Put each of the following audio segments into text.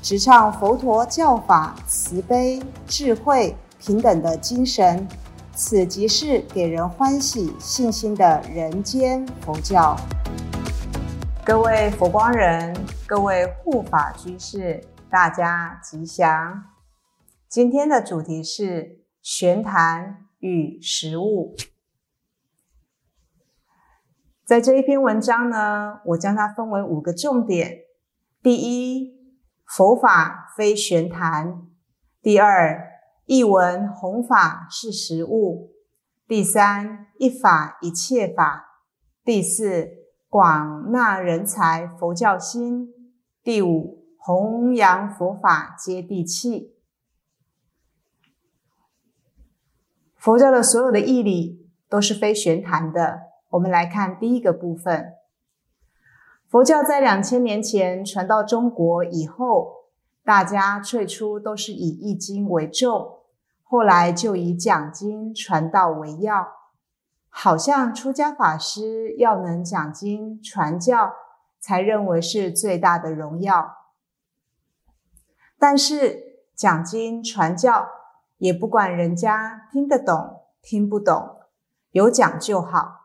直唱佛陀教法慈悲、智慧、平等的精神。此即是给人欢喜、信心的人间佛教。各位佛光人，各位护法居士，大家吉祥。今天的主题是玄谈与实物。在这一篇文章呢，我将它分为五个重点：第一，佛法非玄谈；第二，一文弘法是实物；第三，一法一切法；第四，广纳人才佛教心；第五，弘扬佛法接地气。佛教的所有的义理都是非玄谈的。我们来看第一个部分：佛教在两千年前传到中国以后，大家最初都是以易经为重。后来就以讲经传道为要，好像出家法师要能讲经传教，才认为是最大的荣耀。但是讲经传教也不管人家听得懂听不懂，有讲就好，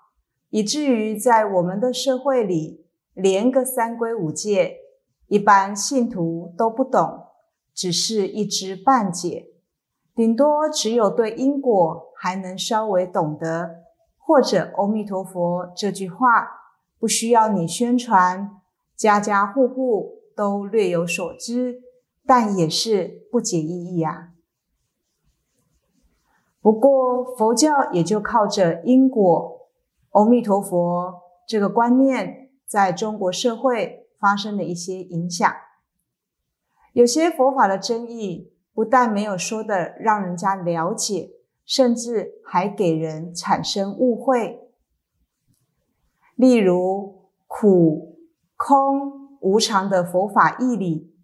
以至于在我们的社会里，连个三规五戒，一般信徒都不懂，只是一知半解。顶多只有对因果还能稍微懂得，或者“阿弥陀佛”这句话不需要你宣传，家家户户都略有所知，但也是不解意义啊。不过佛教也就靠着因果、阿弥陀佛这个观念，在中国社会发生的一些影响，有些佛法的争议。不但没有说的让人家了解，甚至还给人产生误会。例如苦、空、无常的佛法义理，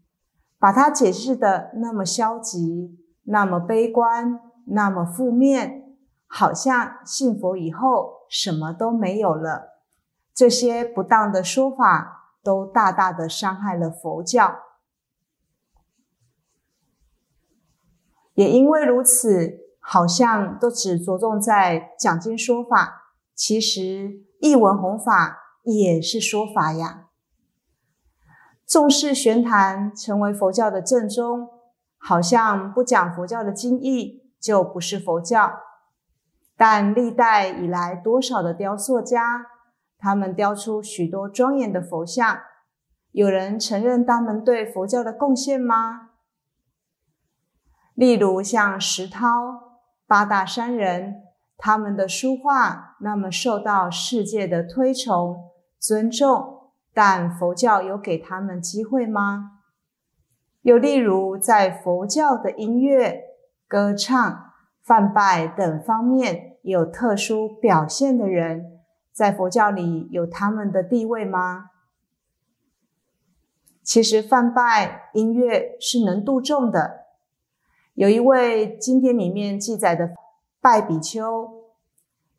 把它解释的那么消极、那么悲观、那么负面，好像信佛以后什么都没有了。这些不当的说法，都大大的伤害了佛教。也因为如此，好像都只着重在讲经说法，其实译文弘法也是说法呀。重视玄谈成为佛教的正宗，好像不讲佛教的经义就不是佛教。但历代以来，多少的雕塑家，他们雕出许多庄严的佛像，有人承认他们对佛教的贡献吗？例如像石涛、八大山人，他们的书画那么受到世界的推崇、尊重，但佛教有给他们机会吗？又例如在佛教的音乐、歌唱、泛拜等方面有特殊表现的人，在佛教里有他们的地位吗？其实泛拜音乐是能度众的。有一位经典里面记载的拜比丘，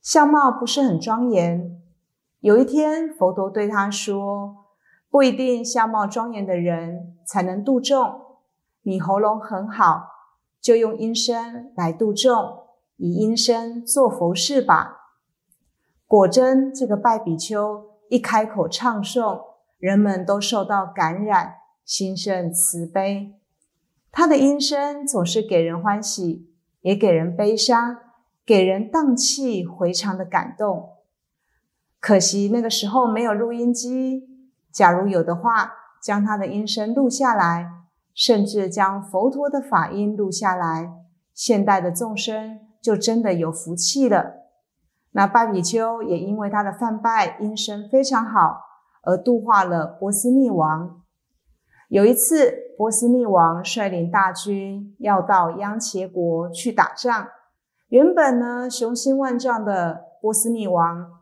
相貌不是很庄严。有一天，佛陀对他说：“不一定相貌庄严的人才能度众。你喉咙很好，就用音声来度众，以音声做佛事吧。”果真，这个拜比丘一开口唱诵，人们都受到感染，心生慈悲。他的音声总是给人欢喜，也给人悲伤，给人荡气回肠的感动。可惜那个时候没有录音机，假如有的话，将他的音声录下来，甚至将佛陀的法音录下来，现代的众生就真的有福气了。那拜比丘也因为他的梵拜音声非常好，而度化了波斯匿王。有一次。波斯匿王率领大军要到央茄国去打仗。原本呢，雄心万丈的波斯匿王，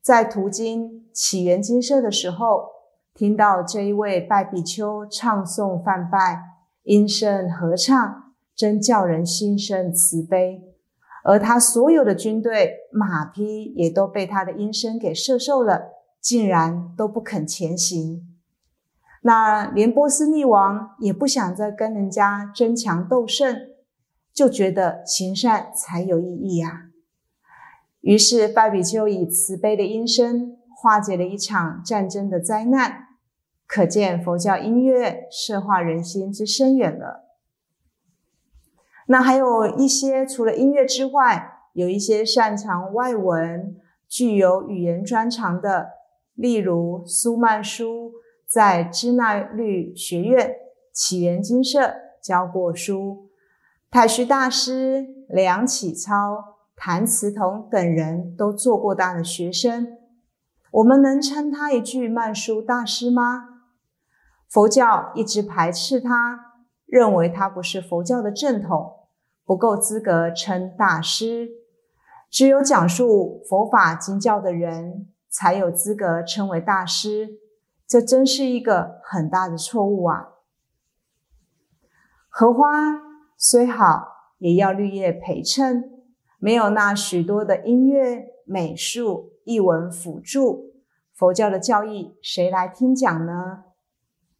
在途经起源金舍的时候，听到这一位拜比丘唱诵梵拜，音声合唱，真叫人心生慈悲。而他所有的军队马匹也都被他的音声给射受了，竟然都不肯前行。那连波斯匿王也不想再跟人家争强斗胜，就觉得行善才有意义呀。于是拜比丘以慈悲的音声化解了一场战争的灾难，可见佛教音乐摄化人心之深远了。那还有一些除了音乐之外，有一些擅长外文、具有语言专长的，例如苏曼殊。在支那律学院、起源金舍教过书，太虚大师、梁启超、谭嗣同等人都做过他的学生。我们能称他一句曼殊大师吗？佛教一直排斥他，认为他不是佛教的正统，不够资格称大师。只有讲述佛法经教的人才有资格称为大师。这真是一个很大的错误啊！荷花虽好，也要绿叶陪衬，没有那许多的音乐、美术、译文辅助，佛教的教义谁来听讲呢？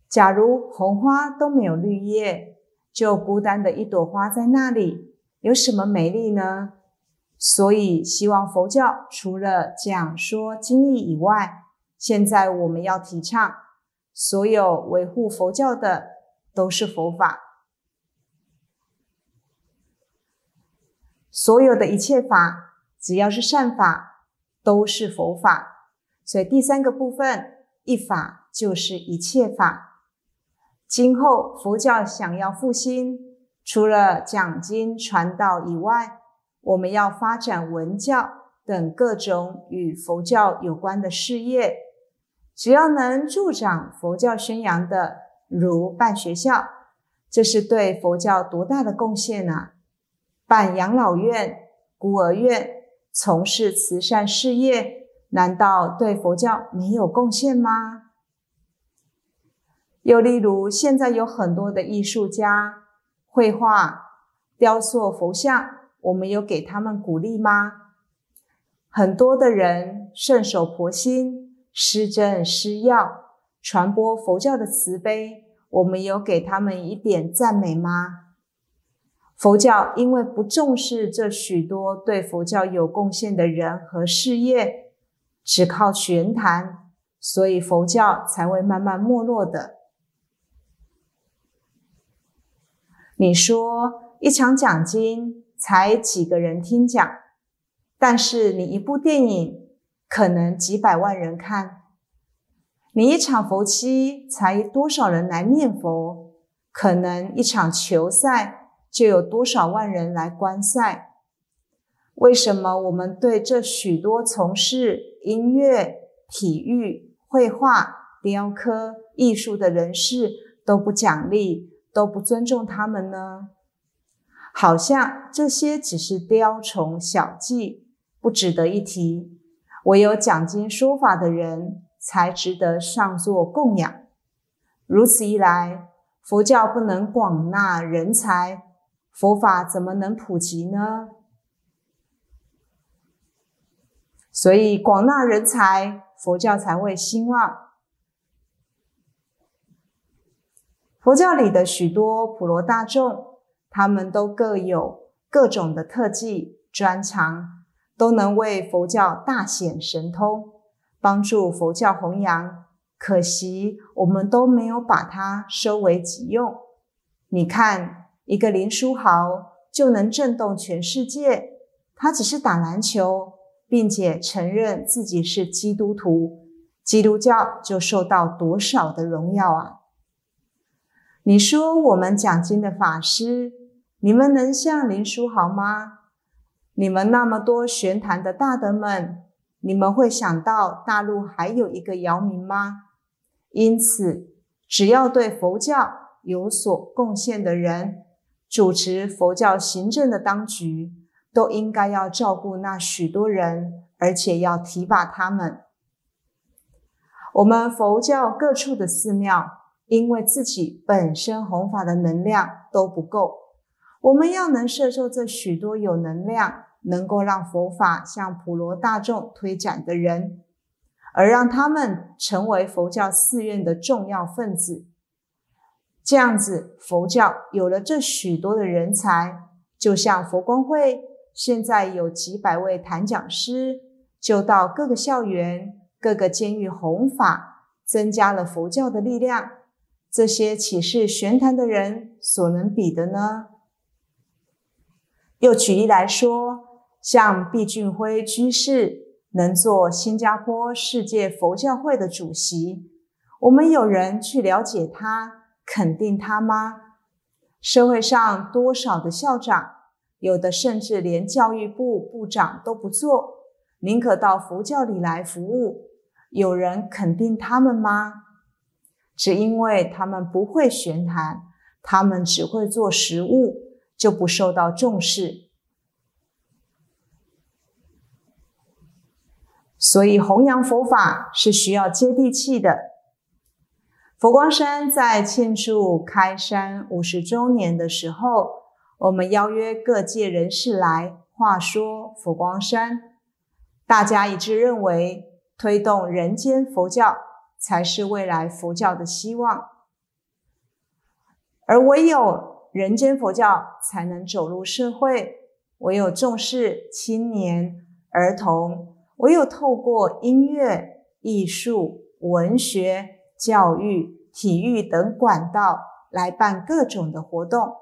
假如红花都没有绿叶，就孤单的一朵花在那里，有什么美丽呢？所以，希望佛教除了讲说经义以外，现在我们要提倡，所有维护佛教的都是佛法，所有的一切法，只要是善法，都是佛法。所以第三个部分，一法就是一切法。今后佛教想要复兴，除了讲经传道以外，我们要发展文教等各种与佛教有关的事业。只要能助长佛教宣扬的，如办学校，这是对佛教多大的贡献呢？办养老院、孤儿院，从事慈善事业，难道对佛教没有贡献吗？又例如，现在有很多的艺术家绘画、雕塑佛像，我们有给他们鼓励吗？很多的人顺手婆心。施真施药，传播佛教的慈悲，我们有给他们一点赞美吗？佛教因为不重视这许多对佛教有贡献的人和事业，只靠玄谈，所以佛教才会慢慢没落的。你说一场奖金才几个人听讲，但是你一部电影。可能几百万人看，你一场佛七才多少人来念佛？可能一场球赛就有多少万人来观赛？为什么我们对这许多从事音乐、体育、绘画、雕刻、艺术的人士都不奖励、都不尊重他们呢？好像这些只是雕虫小技，不值得一提。唯有讲经说法的人才值得上座供养。如此一来，佛教不能广纳人才，佛法怎么能普及呢？所以，广纳人才，佛教才会兴旺。佛教里的许多普罗大众，他们都各有各种的特技专长。都能为佛教大显神通，帮助佛教弘扬。可惜我们都没有把它收为己用。你看，一个林书豪就能震动全世界，他只是打篮球，并且承认自己是基督徒，基督教就受到多少的荣耀啊！你说我们讲经的法师，你们能像林书豪吗？你们那么多玄坛的大德们，你们会想到大陆还有一个姚明吗？因此，只要对佛教有所贡献的人，主持佛教行政的当局，都应该要照顾那许多人，而且要提拔他们。我们佛教各处的寺庙，因为自己本身弘法的能量都不够，我们要能摄受这许多有能量，能够让佛法向普罗大众推展的人。而让他们成为佛教寺院的重要分子，这样子，佛教有了这许多的人才，就像佛光会现在有几百位谈讲师，就到各个校园、各个监狱弘法，增加了佛教的力量。这些岂是玄坛的人所能比的呢？又举例来说，像毕俊辉居士。能做新加坡世界佛教会的主席，我们有人去了解他、肯定他吗？社会上多少的校长，有的甚至连教育部部长都不做，宁可到佛教里来服务，有人肯定他们吗？只因为他们不会玄谈，他们只会做实物，就不受到重视。所以弘扬佛法是需要接地气的。佛光山在庆祝开山五十周年的时候，我们邀约各界人士来话说佛光山，大家一致认为，推动人间佛教才是未来佛教的希望，而唯有人间佛教才能走入社会，唯有重视青年儿童。唯有透过音乐、艺术、文学、教育、体育等管道来办各种的活动，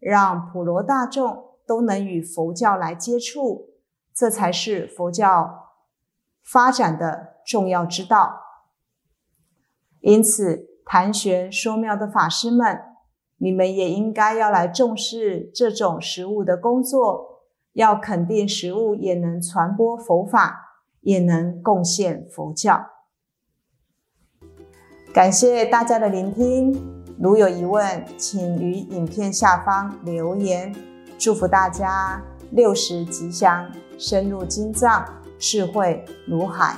让普罗大众都能与佛教来接触，这才是佛教发展的重要之道。因此，谈玄说妙的法师们，你们也应该要来重视这种实物的工作，要肯定实物也能传播佛法。也能贡献佛教。感谢大家的聆听，如有疑问，请于影片下方留言。祝福大家六十吉祥，深入经藏，智慧如海。